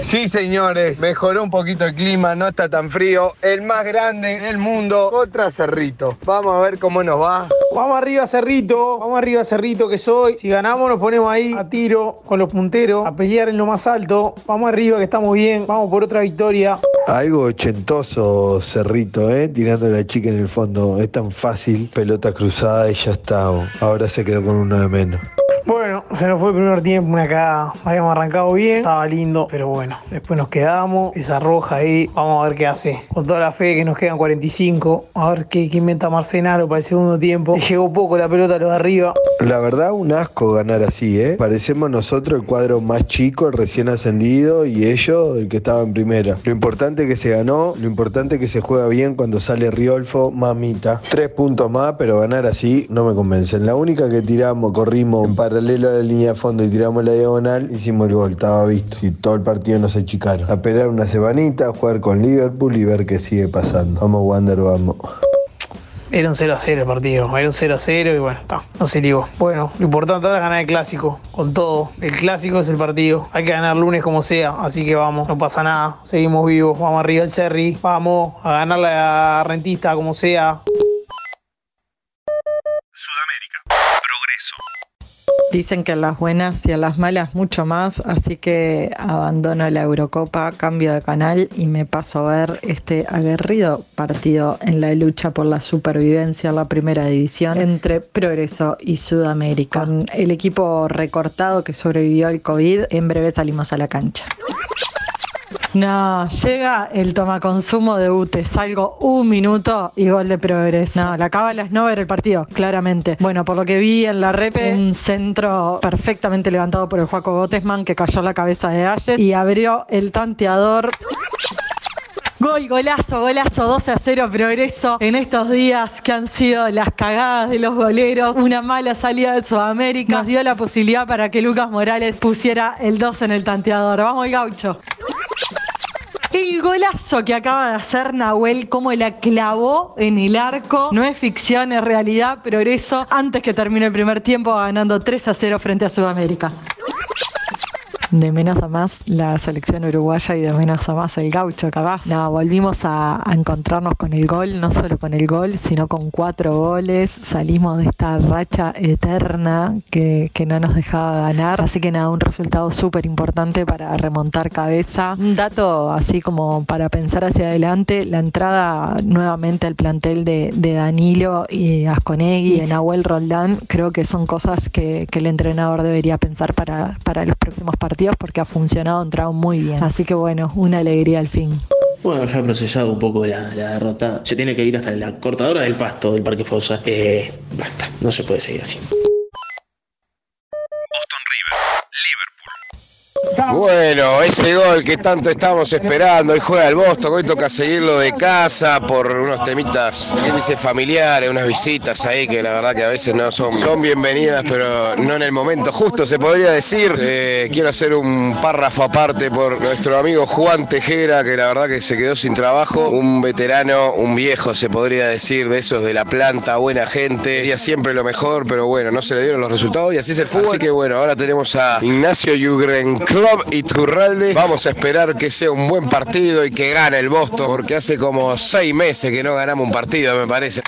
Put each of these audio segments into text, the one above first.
Sí, señores, mejoró un poquito el clima, no está tan frío. El más grande del mundo, otra Cerrito. Vamos a ver cómo nos va. Vamos arriba, Cerrito. Vamos arriba, Cerrito, que soy. Si ganamos, nos ponemos ahí a tiro con los punteros, a pelear en lo más alto. Vamos arriba, que estamos bien. Vamos por otra victoria. Algo ochentoso, Cerrito, ¿eh? Tirando la chica en el fondo. Es tan fácil, pelota cruzada y ya está. Ahora se quedó con uno de menos. Bueno, se nos fue el primer tiempo, una cagada. Habíamos arrancado bien, estaba lindo, pero bueno, después nos quedamos. Esa roja ahí, vamos a ver qué hace. Con toda la fe que nos quedan 45, a ver qué, inventa Marcenaro para el segundo tiempo. Llegó poco la pelota a los de arriba. La verdad, un asco ganar así, ¿eh? Parecemos nosotros el cuadro más chico, el recién ascendido, y ellos el que estaba en primera. Lo importante que se ganó, lo importante que se juega bien cuando sale Riolfo, mamita. Tres puntos más, pero ganar así no me convencen. La única que tiramos, corrimos en paralelo a la línea de fondo y tiramos la diagonal, hicimos el gol, estaba visto. Y todo el partido nos achicaron. A esperar una semanita, a jugar con Liverpool y ver qué sigue pasando. Vamos, Wander, vamos. Era un 0 a 0 el partido, era un 0 a 0 y bueno, está, no se ligó. Bueno, lo importante ahora es ganar el clásico, con todo. El clásico es el partido, hay que ganar lunes como sea, así que vamos, no pasa nada, seguimos vivos, vamos arriba el Cerri, vamos a ganar la rentista como sea. Dicen que a las buenas y a las malas mucho más, así que abandono la Eurocopa, cambio de canal y me paso a ver este aguerrido partido en la lucha por la supervivencia en la primera división entre Progreso y Sudamérica. Con el equipo recortado que sobrevivió al COVID, en breve salimos a la cancha. No, llega el tomaconsumo de Ute, salgo un minuto y gol de progreso. No, la cábala es no ver el partido, claramente. Bueno, por lo que vi en la repe, un centro perfectamente levantado por el Juaco Gotesman que cayó la cabeza de Ayes y abrió el tanteador. Gol, golazo, golazo, 12 a 0 progreso en estos días que han sido las cagadas de los goleros, una mala salida de Sudamérica, nos dio la posibilidad para que Lucas Morales pusiera el 2 en el tanteador. Vamos el gaucho. El golazo que acaba de hacer Nahuel, como la clavó en el arco, no es ficción, es realidad, progreso, antes que termine el primer tiempo ganando 3 a 0 frente a Sudamérica de menos a más la selección uruguaya y de menos a más el gaucho capaz. No, volvimos a, encontrarnos con el gol, no solo con el gol, sino con cuatro goles. Salimos de esta racha eterna que, que no nos dejaba ganar. Así que nada, un resultado súper importante para remontar cabeza. Un dato así como para pensar hacia adelante, la entrada nuevamente al plantel de, de Danilo y Asconegui, de Nahuel Roldán, creo que son cosas que, que el entrenador debería pensar para, para los próximos partidos porque ha funcionado, ha entrado muy bien. Así que bueno, una alegría al fin. Bueno, ya he procesado un poco la, la, derrota. Se tiene que ir hasta la cortadora del pasto del Parque Fosa. Eh, basta, no se puede seguir así. Bueno, ese gol que tanto estábamos esperando, hoy juega el Boston, hoy toca seguirlo de casa por unos temitas, ¿quién dice familiares, unas visitas ahí que la verdad que a veces no son, son bienvenidas, pero no en el momento justo se podría decir. Eh, quiero hacer un párrafo aparte por nuestro amigo Juan Tejera, que la verdad que se quedó sin trabajo, un veterano, un viejo se podría decir, de esos de la planta, buena gente, quería siempre lo mejor, pero bueno, no se le dieron los resultados y así es el fútbol. Así que bueno, ahora tenemos a Ignacio Yugren Club y Turralde. Vamos a esperar que sea un buen partido y que gane el Boston, porque hace como seis meses que no ganamos un partido, me parece.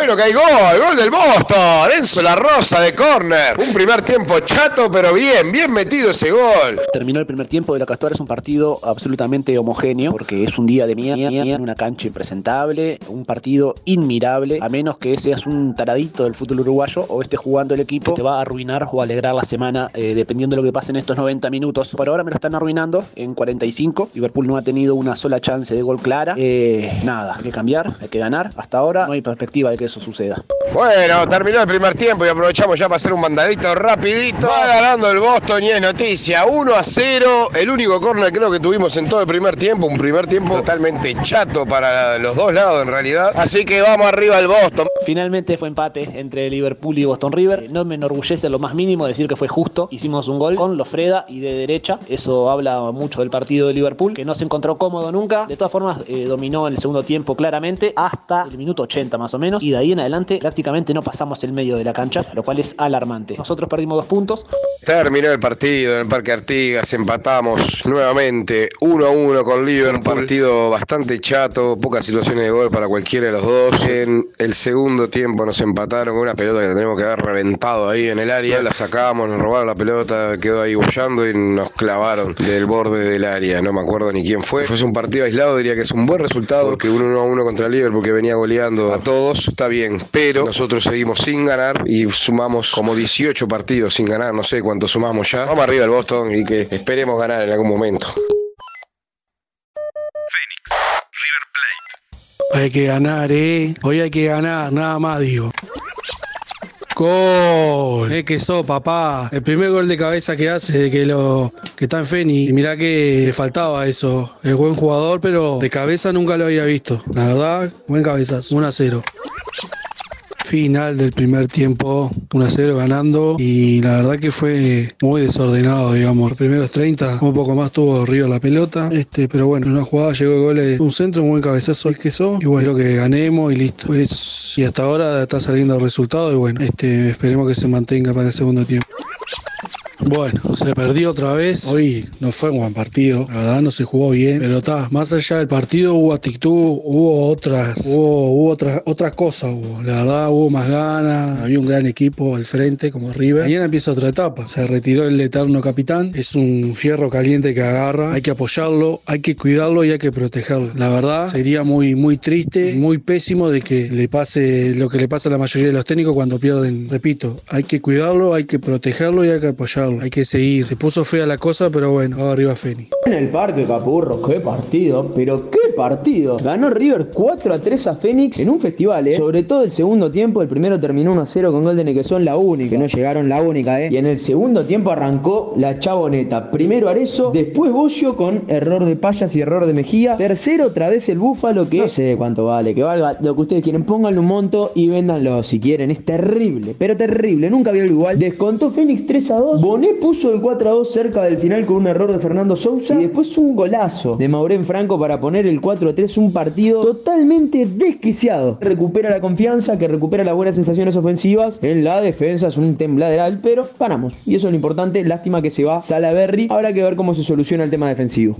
Bueno, que hay gol, gol del Boston, Enzo La Rosa de córner. Un primer tiempo chato, pero bien, bien metido ese gol. Terminó el primer tiempo de la Castora, es un partido absolutamente homogéneo, porque es un día de mierda, en una cancha impresentable, un partido inmirable, a menos que seas un taradito del fútbol uruguayo o estés jugando el equipo, te va a arruinar o alegrar la semana, eh, dependiendo de lo que pase en estos 90 minutos. Por ahora me lo están arruinando en 45, Liverpool no ha tenido una sola chance de gol clara. Eh, nada, hay que cambiar, hay que ganar. Hasta ahora no hay perspectiva de que eso suceda. Bueno, terminó el primer tiempo y aprovechamos ya para hacer un mandadito rapidito. Va ganando el Boston y es noticia. 1 a 0. El único corner creo que tuvimos en todo el primer tiempo. Un primer tiempo totalmente chato para los dos lados en realidad. Así que vamos arriba al Boston. Finalmente fue empate entre Liverpool y Boston River. No me enorgullece lo más mínimo decir que fue justo. Hicimos un gol con Lofreda y de derecha. Eso habla mucho del partido de Liverpool, que no se encontró cómodo nunca. De todas formas, eh, dominó en el segundo tiempo claramente hasta el minuto 80 más o menos. Y de ahí en adelante prácticamente no pasamos el medio de la cancha, lo cual es alarmante. Nosotros perdimos dos puntos. Terminó el partido en el Parque Artigas, empatamos nuevamente 1 a 1 con Liverpool. Un partido bastante chato, pocas situaciones de gol para cualquiera de los dos. En el segundo tiempo nos empataron con una pelota que tenemos que haber reventado ahí en el área. La sacamos, nos robaron la pelota, quedó ahí bullando y nos clavaron del borde del área. No me acuerdo ni quién fue. Fue un partido aislado, diría que es un buen resultado, que un 1 a 1 contra Liverpool que venía goleando a todos, está bien. Pero nosotros seguimos sin ganar y sumamos como 18 partidos sin ganar, no sé cuánto sumamos ya. Vamos arriba el Boston y que esperemos ganar en algún momento. Hay que ganar, ¿eh? Hoy hay que ganar, nada más digo. Gol, es que sos, papá. El primer gol de cabeza que hace, que lo que está en Feni. Y mirá que le faltaba eso. Es buen jugador, pero de cabeza nunca lo había visto. La verdad, buen cabeza. 1 a 0 final del primer tiempo, 1 a 0 ganando y la verdad que fue muy desordenado, digamos. Los primeros 30, un poco más tuvo Río la pelota, este, pero bueno, en una jugada llegó el gol de un centro, un buen cabezazo el queso y bueno, creo que ganemos y listo. Pues, y hasta ahora está saliendo el resultado y bueno, este, esperemos que se mantenga para el segundo tiempo. Bueno, se perdió otra vez. Hoy no fue un buen partido. La verdad no se jugó bien. Pero está, más allá del partido hubo actitud, hubo otras, hubo, otras, otras cosas. La verdad hubo más ganas. Había un gran equipo al frente como River. Mañana empieza otra etapa. Se retiró el eterno capitán. Es un fierro caliente que agarra. Hay que apoyarlo, hay que cuidarlo y hay que protegerlo. La verdad sería muy, muy triste, muy pésimo de que le pase lo que le pasa a la mayoría de los técnicos cuando pierden. Repito, hay que cuidarlo, hay que protegerlo y hay que apoyarlo hay que seguir. Se puso fea la cosa, pero bueno, arriba Feni. En el parque Capurro, qué partido, pero qué partido. Ganó River 4 a 3 a Fénix en un festival, ¿eh? Sobre todo el segundo tiempo, el primero terminó 1 a 0 con gol de Nequezón, la única, que no llegaron la única, ¿eh? Y en el segundo tiempo arrancó la chaboneta. Primero Arezo, después Bollo con error de Payas y error de Mejía. Tercero otra vez el Búfalo, que no sé cuánto vale, que valga lo que ustedes quieren, pónganle un monto y véndanlo si quieren. Es terrible, pero terrible, nunca había algo igual. Descontó Fénix 3 a 2. Puso el 4 a 2 cerca del final con un error de Fernando Sousa. Y después un golazo de Maurén Franco para poner el 4 a 3. Un partido totalmente desquiciado. Recupera la confianza, que recupera las buenas sensaciones ofensivas. En la defensa es un tembladeral, pero ganamos. Y eso es lo importante. Lástima que se va Salaberry. Habrá que ver cómo se soluciona el tema defensivo.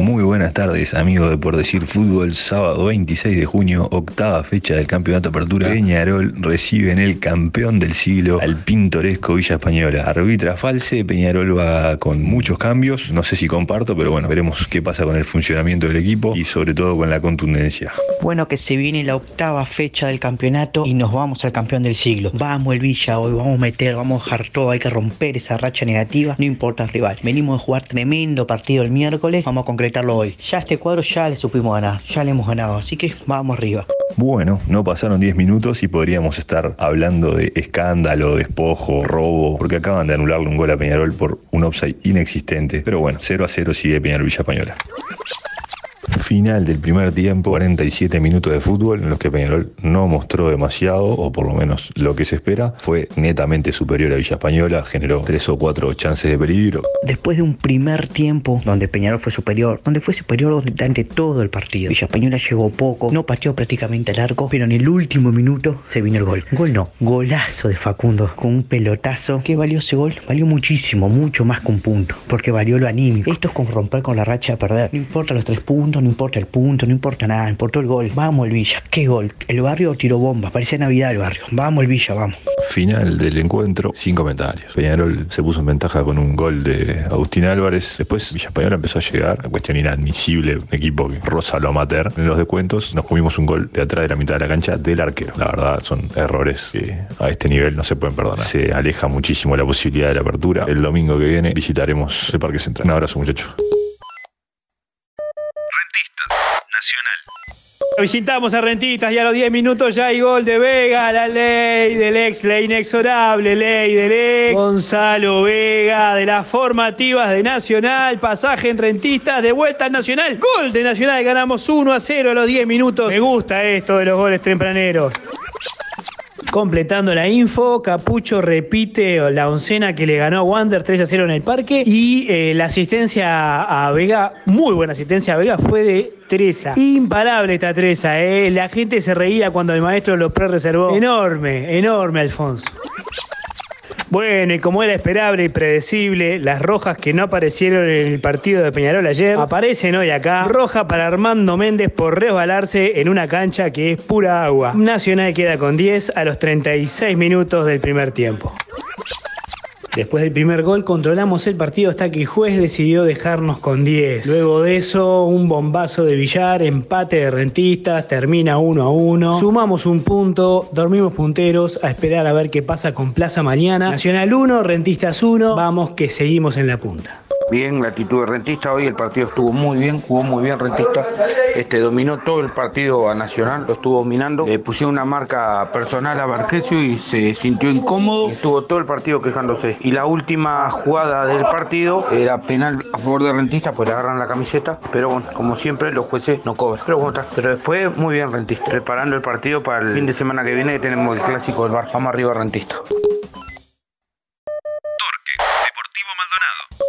Muy buenas tardes, amigos de Por Decir Fútbol. Sábado 26 de junio, octava fecha del Campeonato Apertura. Peñarol recibe en el campeón del siglo al pintoresco Villa Española. Arbitra False, Peñarol va con muchos cambios. No sé si comparto, pero bueno, veremos qué pasa con el funcionamiento del equipo y sobre todo con la contundencia. Bueno, que se viene la octava fecha del campeonato y nos vamos al campeón del siglo. Vamos el Villa hoy, vamos a meter, vamos a dejar todo, hay que romper esa racha negativa, no importa el rival. Venimos a jugar tremendo partido el miércoles, vamos a concretar Ya este cuadro ya le supimos ganar, ya le hemos ganado, así que vamos arriba. Bueno, no pasaron 10 minutos y podríamos estar hablando de escándalo, despojo, robo, porque acaban de anularle un gol a Peñarol por un offside inexistente. Pero bueno, 0 a 0 sigue Peñarol Villa Española. Final del primer tiempo, 47 minutos de fútbol en los que Peñarol no mostró demasiado, o por lo menos lo que se espera, fue netamente superior a Villa Española, generó tres o cuatro chances de peligro. Después de un primer tiempo donde Peñarol fue superior, donde fue superior durante todo el partido, Villa Española llegó poco, no pateó prácticamente el arco, pero en el último minuto se vino el gol. Gol no, golazo de Facundo, con un pelotazo. ¿Qué valió ese gol? Valió muchísimo, mucho más que un punto, porque valió lo anímico. Esto es con romper con la racha de perder. No importa los tres puntos, no importa el punto, no importa nada, importó el gol. Vamos el Villa, qué gol. El barrio tiró bombas, parecía Navidad el barrio. Vamos el Villa, vamos. Final del encuentro, sin comentarios. Peñarol se puso en ventaja con un gol de Agustín Álvarez. Después Villa Española empezó a llegar, cuestión inadmisible, un equipo que rosa lo amater. En los descuentos nos comimos un gol de atrás de la mitad de la cancha del arquero. La verdad son errores que a este nivel no se pueden perdonar. Se aleja muchísimo la posibilidad de la apertura. El domingo que viene visitaremos el Parque Central. Un abrazo muchachos. Visitamos a Rentistas y a los 10 minutos ya hay gol de Vega, la ley del ex, la inexorable ley del ex. Gonzalo Vega de las formativas de Nacional, pasaje en Rentistas, de vuelta al Nacional. Gol de Nacional, ganamos 1 a 0 a los 10 minutos. Me gusta esto de los goles tempraneros. Completando la info, Capucho repite la oncena que le ganó a Wander 3 a 0 en el parque y eh, la asistencia a Vega, muy buena asistencia a Vega, fue de Teresa. Imparable esta Teresa, ¿eh? La gente se reía cuando el maestro lo pre-reservó. Enorme, enorme, Alfonso. Bueno, y como era esperable y predecible, las rojas que no aparecieron en el partido de Peñarol ayer aparecen hoy acá. Roja para Armando Méndez por resbalarse en una cancha que es pura agua. Nacional queda con 10 a los 36 minutos del primer tiempo. Después del primer gol controlamos el partido hasta que el juez decidió dejarnos con 10. Luego de eso, un bombazo de billar, empate de rentistas, termina 1 a 1. Sumamos un punto, dormimos punteros a esperar a ver qué pasa con Plaza mañana. Nacional 1, Rentistas 1, vamos que seguimos en la punta. Bien, la actitud de Rentista hoy, el partido estuvo muy bien, jugó muy bien Rentista, este dominó todo el partido a Nacional, lo estuvo dominando, le pusieron una marca personal a Barquesio y se sintió incómodo, estuvo todo el partido quejándose. Y la última jugada del partido era penal a favor de Rentista, pues le agarran la camiseta, pero bueno, como siempre los jueces no cobran. Pero bueno, está. pero después muy bien Rentista, preparando el partido para el fin de semana que viene que tenemos el clásico del Bar, vamos arriba Rentista.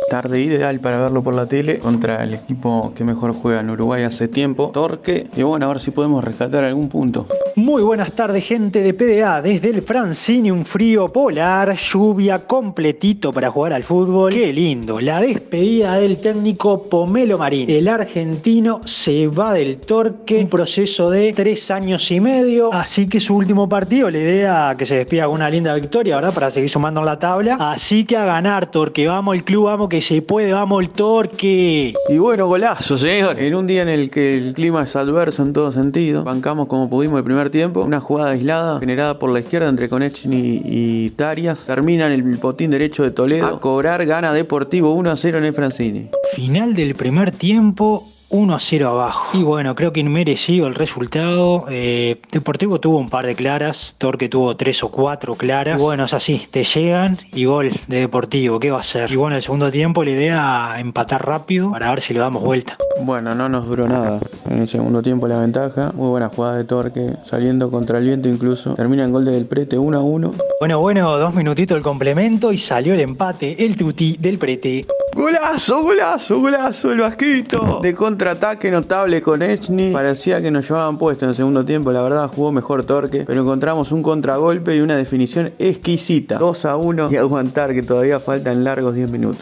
Tarde ideal para verlo por la tele contra el equipo que mejor juega en Uruguay hace tiempo, Torque. Y bueno, a ver si podemos rescatar algún punto. Muy buenas tardes, gente de PDA. Desde el Francini, un frío polar, lluvia completito para jugar al fútbol. Qué lindo. La despedida del técnico Pomelo Marín. El argentino se va del Torque. Un proceso de tres años y medio. Así que su último partido, la idea que se despida con una linda victoria, ¿verdad? Para seguir sumando en la tabla. Así que a ganar, Torque. Vamos el club, vamos que se puede, vamos el Torque. Y bueno, golazo, señor. En un día en el que el clima es adverso en todo sentido, bancamos como pudimos el primer tiempo. Una jugada aislada generada por la izquierda entre Konechny y Tarias. Termina en el potín derecho de Toledo. A cobrar gana Deportivo 1 a 0 en el Francini. Final del primer tiempo. 1 a 0 abajo. Y bueno, creo que inmerecido el resultado. Eh, Deportivo tuvo un par de claras, Torque tuvo tres o cuatro claras. Y bueno, es así, te llegan y gol de Deportivo, ¿qué va a hacer? Y bueno, el segundo tiempo la idea empatar rápido para ver si le damos vuelta. Bueno, no nos duró nada. En el segundo tiempo la ventaja. Muy buena jugada de Torque, saliendo contra el viento incluso. Termina en gol del Prete 1 a 1. Bueno, bueno, dos minutitos el complemento y salió el empate, el tuti del Prete. Golazo, golazo, golazo, el vasquito. De contraataque notable con Echny. Parecía que nos llevaban puesto en el segundo tiempo. La verdad jugó mejor Torque. Pero encontramos un contragolpe y una definición exquisita. 2 a 1 y aguantar que todavía faltan largos 10 minutos.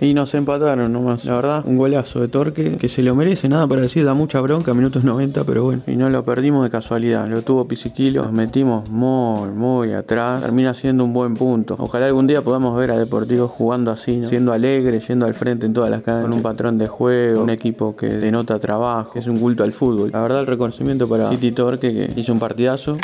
Y nos empataron nomás. La verdad, un golazo de Torque que se lo merece. Nada para decir, da mucha bronca, minutos 90, pero bueno. Y no lo perdimos de casualidad. Lo tuvo Pisiquilo. Nos metimos muy, muy atrás. Termina siendo un buen punto. Ojalá algún día podamos ver a Deportivo jugando así, ¿no? siendo alegre, yendo al frente en todas las canchas. Con un patrón de juego, un equipo que denota trabajo, es un culto al fútbol. La verdad, el reconocimiento para City Torque que hizo un partidazo.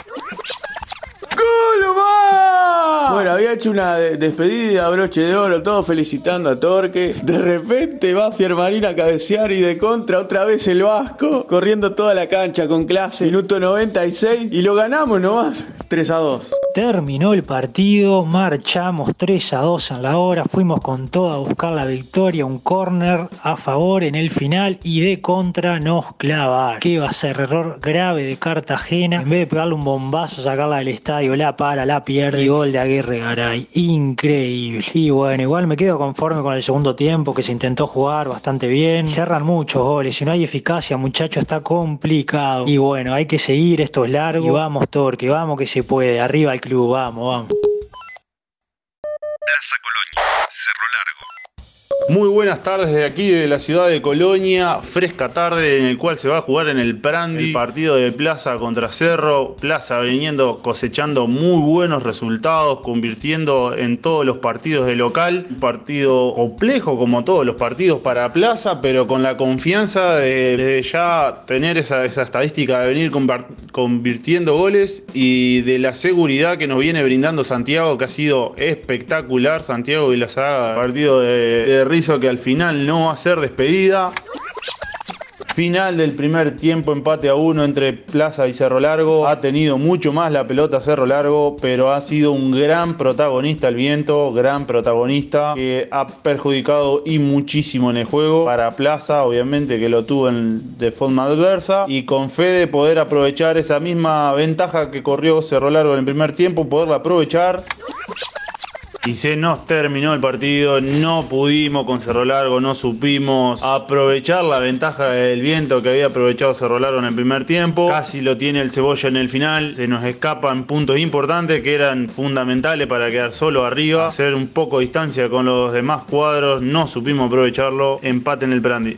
Bueno, había hecho una de- despedida, broche de oro, todo felicitando a Torque. De repente va Fiermarín a cabecear y de contra otra vez el Vasco, corriendo toda la cancha con clase. Minuto 96 y lo ganamos nomás. 3 a 2. Terminó el partido, marchamos 3 a 2 en la hora, fuimos con todo a buscar la victoria, un córner a favor en el final y de contra nos clava. ¿Qué va a ser? Error grave de Cartagena. En vez de pegarle un bombazo, sacarla del estadio, la para, la pierde y gol de Aguirre Garay. Increíble. Y bueno, igual me quedo conforme con el segundo tiempo que se intentó jugar bastante bien. Cerran muchos goles, si no hay eficacia, muchachos, está complicado. Y bueno, hay que seguir, esto es largo. Y vamos, Torque, vamos que se puede. Arriba el club, vamos, vamos. Plaza Colonia, Cerro Largo. Muy buenas tardes de aquí, de la ciudad de Colonia. Fresca tarde en el cual se va a jugar en el Prandi. Partido de Plaza contra Cerro. Plaza viniendo cosechando muy buenos resultados, convirtiendo en todos los partidos de local. Un partido complejo como todos los partidos para Plaza, pero con la confianza de, ya tener esa, esa estadística de venir convirtiendo goles y de la seguridad que nos viene brindando Santiago, que ha sido espectacular. Santiago y la saga partido de, de Rizzo que al final no va a ser despedida. Final del primer tiempo, empate a uno entre Plaza y Cerro Largo. Ha tenido mucho más la pelota Cerro Largo, pero ha sido un gran protagonista el viento, gran protagonista que ha perjudicado y muchísimo en el juego. Para Plaza, obviamente que lo tuvo de forma adversa y con fe de poder aprovechar esa misma ventaja que corrió Cerro Largo en el primer tiempo, poderla aprovechar. Y se nos terminó el partido, no pudimos con Cerro Largo, no supimos aprovechar la ventaja del viento que había aprovechado Cerro Largo en el primer tiempo. Casi lo tiene el Cebolla en el final, se nos escapan puntos importantes que eran fundamentales para quedar solo arriba, hacer un poco de distancia con los demás cuadros, no supimos aprovecharlo, empate en el Prandi.